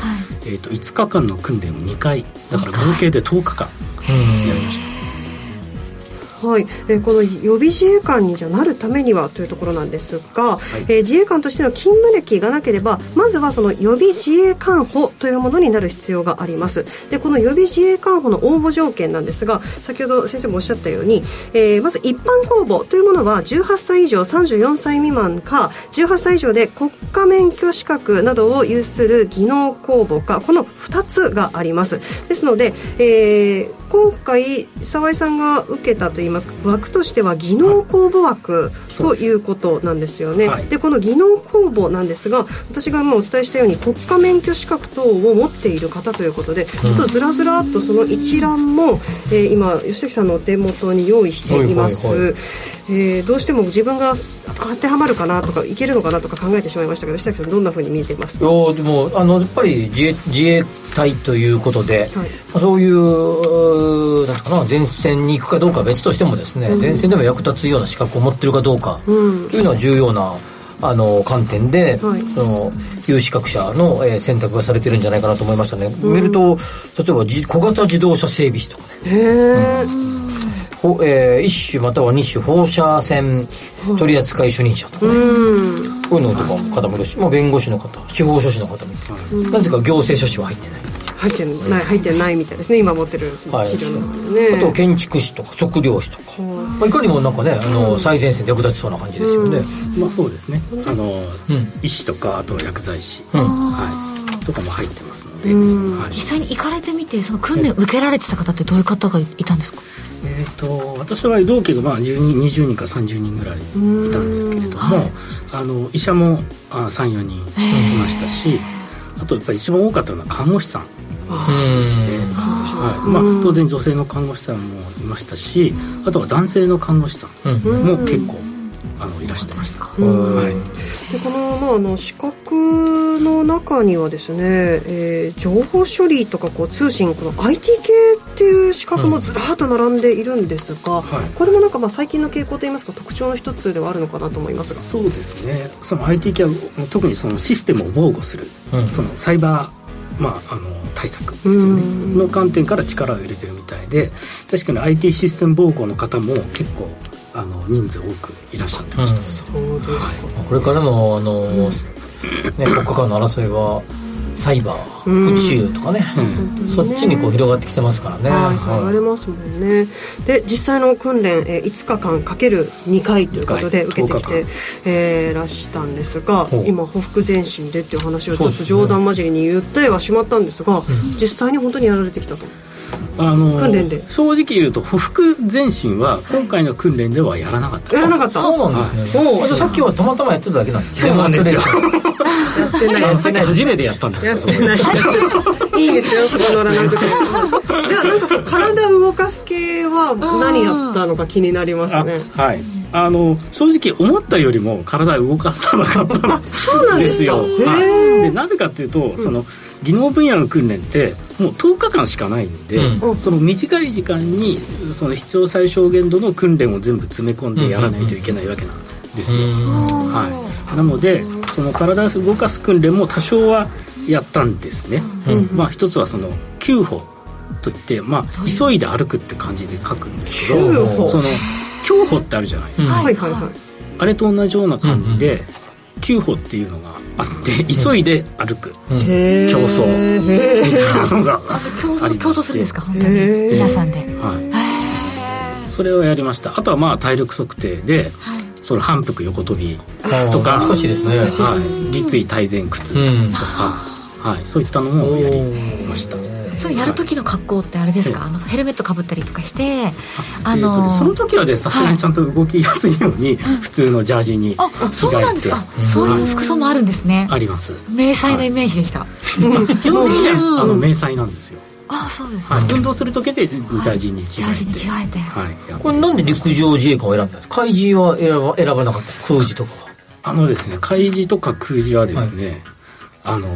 えー、と5日間の訓練を2回。だから合計で10日間やりましたはい、えーこの予備自衛官にじゃなるためにはというところなんですが、えー自衛官としての勤務歴がなければまずはその予備自衛官補というものになる必要があります。でこの予備自衛官補の応募条件なんですが先ほど先生もおっしゃったように、えーまず一般公募というものは18歳以上34歳未満か18歳以上で国家免許資格などを有する技能公募かこの2つがあります。ですので、えー今回沢井さんが受けたといいます。か枠としては技能公募枠ということなんですよね、はい。でこの技能公募なんですが私が今お伝えしたように国家免許資格等を持っている方ということでちょっとずらずらっとその一覧も、えー今吉崎さんのお手元に用意しています、はいはいはいえーどうしても自分が当てはまるかなとかいけるのかなとか考えてしまいましたけど吉崎さんどんなふうに見えていますか？いやでもあのやっぱり自衛自衛隊ということで、はい。まあそういうなんかな前線に行くかどうかは別としてもですね、前線でも役立つような資格を持ってるかどうかとうん。いうのは重要なあの観点で、はい。その有資格者の、えー選択がされてるんじゃないかなと思いましたね、見ると例えばじ小型自動車整備士とかね。へえ、ほえー一種または二種放射線取扱主任者とかね、うん。こういうのとかも方もいるし、まあ、弁護士の方司法書士の方もいて、なぜか行政書士は入ってない。入ってない。入ってないみたいですね。今持ってるはい。資料の中でね、あと建築士とか測量士とか、まあ、いかにもなんかねあの最前線で役立ちそうな感じですよね、まあそうですね。あの、うん。医師とかあとは薬剤師、うん。はい、とかも入ってますので、うん。はい。実際に行かれてみてその訓練受けられてた方ってどういう方がいたんですか？えー、と私は同期がまあ10人20人か30人ぐらいいたんですけれども、あの医者も34人いましたし、ああとやっぱり一番多かったのは看護師さん。ですね、はい。まあ、当然女性の看護師さんもいましたしあとは男性の看護師さんも結構あのいらしてました、はい、でこの,、まあ、あの資格の中にはですね、えー情報処理とかこう通信この IT 系っていう資格もずらっと並んでいるんですが、はい。これもなんかまあ最近の傾向といいますか特徴の一つではあるのかなと思いますが。そうですね。その IT 系は特にそのシステムを防護する、うん。そのサイバー、まあ、あの対策ですよね。の観点から力を入れてるみたいで確かに IT システム防護の方も結構あの人数多くいらっしゃってました、そうですか。これからのあの、ね、国家間の争いはサイバー、うん。宇宙とかね、そっちにこう広がってきてますからね。はい、そう言われますもんね。で、実際の訓練、えー、5日間かける2回ということで受けてきて、えーらしたんですが今、ほふ前進でっていう話をちょっと冗談交じりに言ってはしまったんですが、実際に本当にやられてきたと。あの訓練で。正直言うと匍匐前進は今回の訓練ではやらなかった。やらなかった。そうなんですね。あじゃあさっきはたまたまやってただけなんですそうなんですよ。やってない。さっき初めてやったんですよやってない。い。いですよ、そこ乗らなくて。じゃあ、なんか体を動かす系は何やったのか気になりますあね。はい。あの正直思ったよりも体を動かさなかったんですよ。そうなんですか。でなぜかっていうと、その技能分野の訓練ってもう10日間しかないんで、うその短い時間にその必要最小限度の訓練を全部詰め込んでやらないといけないわけなんですよ、はい、なのでその体を動かす訓練も多少はやったんですね、まあ一つはその9歩といって、まあ、急いで歩くって感じで書くんですけ9ど歩。その競歩ってあるじゃないですか、はいはいはい。あれと同じような感じで、9歩っていうのがあって急いで歩く、へー競争。みたいなのが競あり競争するんですか？本当に。皆さんで。はい、それをやりました。あとはまあ体力測定で、その反復横跳びとか懐かしいですね。はい、立位体前屈とか、はい、そういったのもやりましたそれやる時の格好ってあれですか、あのヘルメットかぶったりとかしてあえーとのねその時はねさすがにちゃんと動きやすいように、普通のジャージに着あそうなん替えてですか、そういう服装もあるんですね、あります。迷彩のイメージでした、基本的にはあの迷彩なんですよ、あそうですか、はい、運動する時でジャージに着ジャージに替えて、着替えてはい、これなんで陸上自衛官を選んだんですか？海自は選ば選ばなかった。空自とかは。あのですね海自とか空自はですね、あの、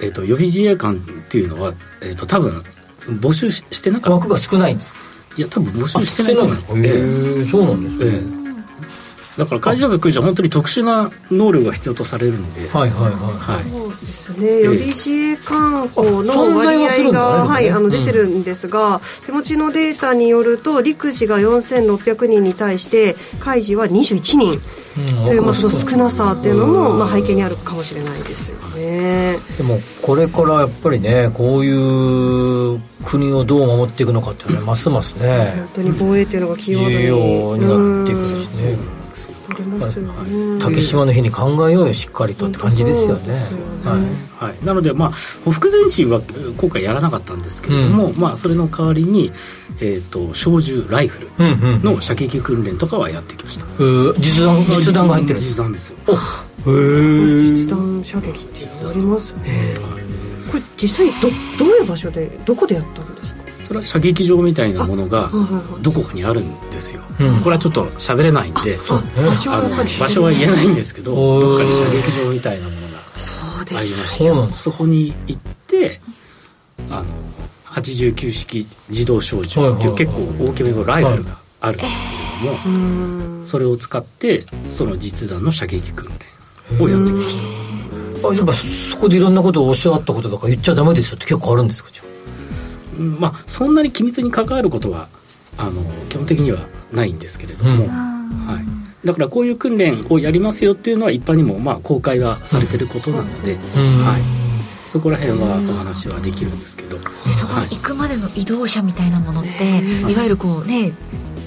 えっと予備自衛官っていうのは、えっと多分募集ししてなかった。枠が少ないんですか？いや多分募集してないしてないんですかへえ。そうなんですね、ええだから海自とか空自は本当に特殊な能力が必要とされるので、はいはいはい。はい。そうですね。予備自衛官法の存在割合が、はい、あのうん。出てるんですが、手持ちのデータによると陸自が4600人に対して海自は21人。という、まあ、その少なさっていうのも、まあ、背景にあるかもしれないですよね。でもこれからやっぱりねこういう国をどう守っていくのかっていうのはますますね本当に防衛っていうのがキーワードに重要になってくるしね。ありますよね。竹島の日に考えようよしっかりとって感じですよね。はい。はい、なので、まあ、匍匐前進はえー今回やらなかったんですけれども、まあ、それの代わりに、えー、と小銃ライフルうんうんの射撃訓練とかはやってきました、えー実弾実弾が入ってる。実弾ですよ。へえ実弾射撃っていうのありますね。これ実際にどどういう場所でどこでやったんですか？それは射撃場みたいなものがどこかにあるんですよ、うん。これはちょっと喋れないんで場所はあの場所は言えないんですけどどっかに射撃場みたいなものがありす。ましてそこに行ってあの89式自動小銃っていう結構大きめのライフルがあるんですけれども、それを使ってその実弾の射撃訓練をやってきました。あやっぱそこでいろんなことをおっしゃったこととか言っちゃダメですよって結構あるんですかじゃうんまあそんなに機密に関わることはあの基本的にはないんですけれども、はい、だからこういう訓練をやりますよっていうのは一般にもまあ公開はされてることなので、はい、そこら辺はお話はできるんですけど、でそこに行くまでの移動車みたいなものって、いわゆるこうね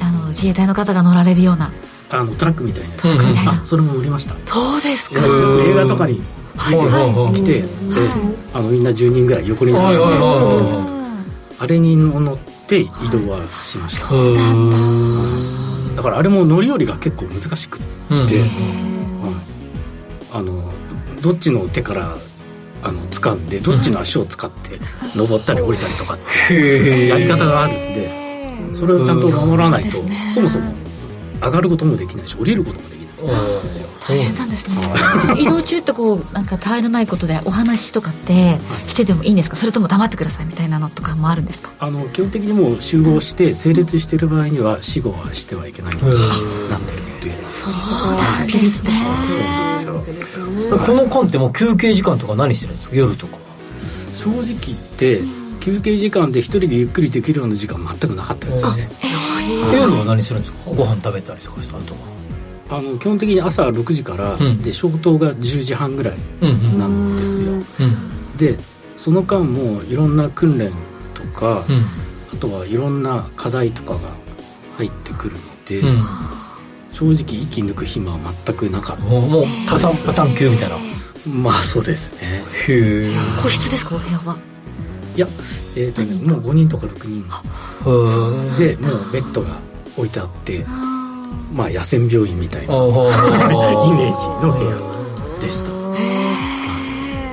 あの自衛隊の方が乗られるようなあのトラックみたいなやつ、うんうん。あそれも売りました。そうですか、映画とかにはいはい。はい来て、えあのみんな10人ぐらい横に並んで、はいはいはいはいあれに乗って移動はしました、そうなんだ。からあれも乗り降りが結構難しくって、あのどっちの手からあの掴んでどっちの足を使って登ったり降りたりとかっていうやり方があるんでそれをちゃんと守らないと、そもそも上がることもできないし降りることもできない大変なんですね。移動中ってこうなんかたわいのないことでお話とかってしててもいいんですか？それとも黙ってくださいみたいなのとかもあるんですか？あの基本的にもう集合して整列している場合には死後はしてはいけない。ようになってるのでそうなんですね。この間ってもう休憩時間とか何してるんですか？夜とか。正直言って休憩時間で一人でゆっくりできるような時間全くなかったですね。夜は何するんですか？ご飯食べたりとかした後はあの基本的に朝6時から、うん。で消灯が10時半ぐらいうんなんですよ、うんでその間もいろんな訓練とか、うん。あとはいろんな課題とかが入ってくるので、うん。正直息抜く暇は全くなかった。もうもうパタンパタン級みたいな。まあそうですね。へえ個室ですかお部屋は？いやえっ、とねもう5人とか6人。でもうベッドが置いてあってまあ野戦病院みたいなイメージの部屋でした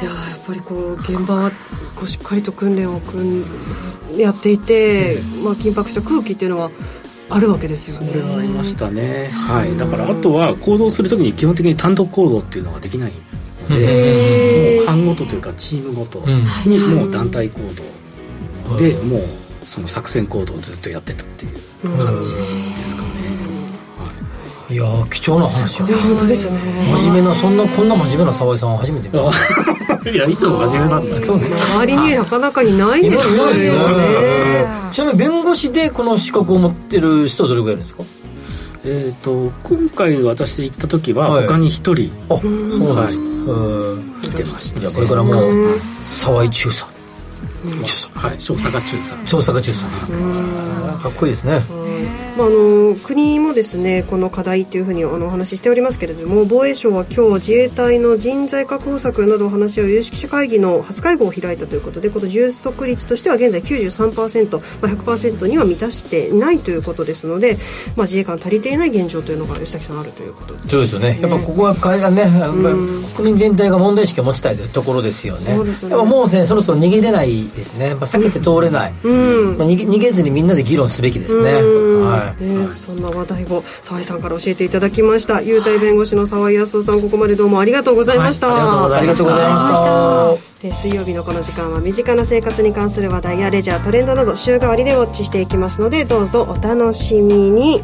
いややっぱりこう現場はこうしっかりと訓練を組んやっていて、まあ、緊迫した空気っていうのはあるわけですよねそれはありましたねはいだからあとは行動するときに基本的に単独行動っていうのができないのでもう班ごとというかチームごとにもう団体行動でもうその作戦行動をずっとやってたっていう感じ、いやー貴重な話。やいや本当ですよね。真面目なそんなこんな真面目な沢井さんは初めて いやいつも真面目なんですけどそうですか。周りになかなかいないたですよね。ちなみに弁護士でこの資格を持ってる人はどれぐらいいるんですか？えっ、と今回私行った時ははい。他に一人、あそうなんですか。はい。来てました、ね、じゃあこれからもう沢井中佐はい小坂中さん。調査が中佐かっこいいですねまあ、あの国もですねこの課題というふうにあのお話ししておりますけれども防衛省は今日自衛隊の人材確保策などを話し合う有識者会議の初会合を開いたということでこの充足率としては現在93%、まあ、100%には満たしていないということですので、まあ、自衛官足りていない現状というのが吉崎さんあるということで。すそうですよね。やっぱここはねやっぱ国民全体が問題意識を持ちたいというところですよね。そうですよね。もうねそろそろ逃げれないですね。やっぱ避けて通れない、うん。まあ、逃げ逃げずにみんなで議論すべきですね。うんはい。ねそんな話題を沢井さんから教えていただきました。優待弁護士の沢井康夫さんここまでどうもありがとうございました、ありがとうございましたで水曜日のこの時間は身近な生活に関する話題やレジャートレンドなど週替わりでウォッチしていきますのでどうぞお楽しみに。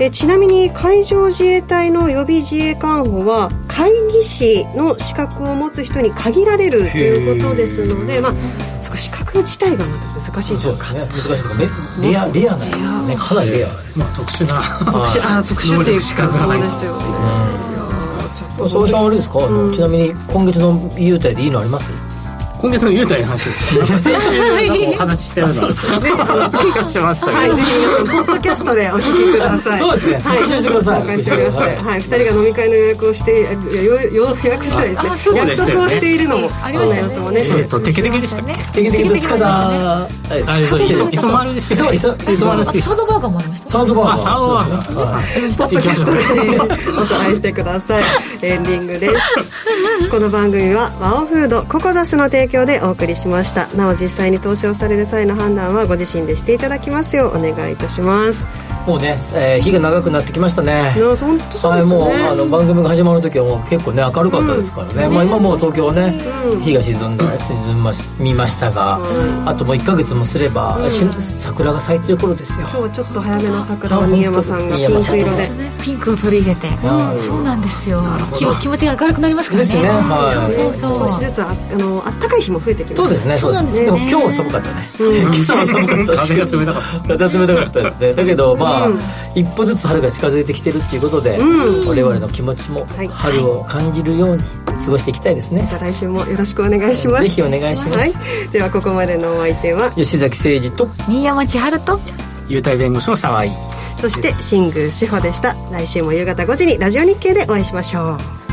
えちなみに海上自衛隊の予備自衛官補は会議士の資格を持つ人に限られるということですのでまあそこ資格自体がまた難しいとそいううかですね。難しいというかめレアレアなんですよね。かなりレア。まあ特殊な。特殊あ 特殊っていうかそうですよね沢井さんあれですか、あのちなみに今月の優待でいいのあります？今月の優待の話です。先週お話ししたような気がしましたはい、けど、ぜひ皆さん、ポッドキャストでお聞きください。そうですね。はい、復習してください。復習してください。ははい、二人が飲み会の予約をして、予約じゃないですね。約束をしているのも、そんな様子もね。えっとテケテケでしたっけ？テケテケと塚田あれ磯磯丸でしたっけ？磯磯磯丸あとサードバーガーもありましたサウンドバーガー。あサウンドバーガー。ポッドキャストでおさらいしてください。エンディングです。この番組はワオフードココザスの提供でお送りしました。なお実際に投資をされる際の判断はご自身でしていただきますようお願いいたします。もうね、えー日が長くなってきましたね。いや本当そうはい、ですよね。もうあの番組が始まる時はもう結構ね明るかったですからね、まあ、今もう東京はね、うん。日が沈んだ沈みまし見ましたが、あともう1か月もすれば、し桜が咲いてる頃ですよ。今日はちょっと早めの桜を新山さんがピンク色で。ピンクを取り入れて、うん。そうなんですよ。気持ちが明るくなりますからね。ですね。はいそうそう。そう少しずつああの暖かい日も増えてきまそうですね。そうですね。でも今日は寒かったね、うん。今朝は寒かったし風 が冷たかった風冷たかったですね。だけどまあ、うん。一歩ずつ春が近づいてきてるっていうことで、うん。我々の気持ちもはい。春を感じるように過ごしていきたいですね、じゃあ来週もよろしくお願いします。ぜひお願いします。はい、ではここまでのお相手は吉崎誠二と新山千春と優待弁護士の沢井。そして新宮志保でした。来週も夕方5時にラジオ日経でお会いしましょう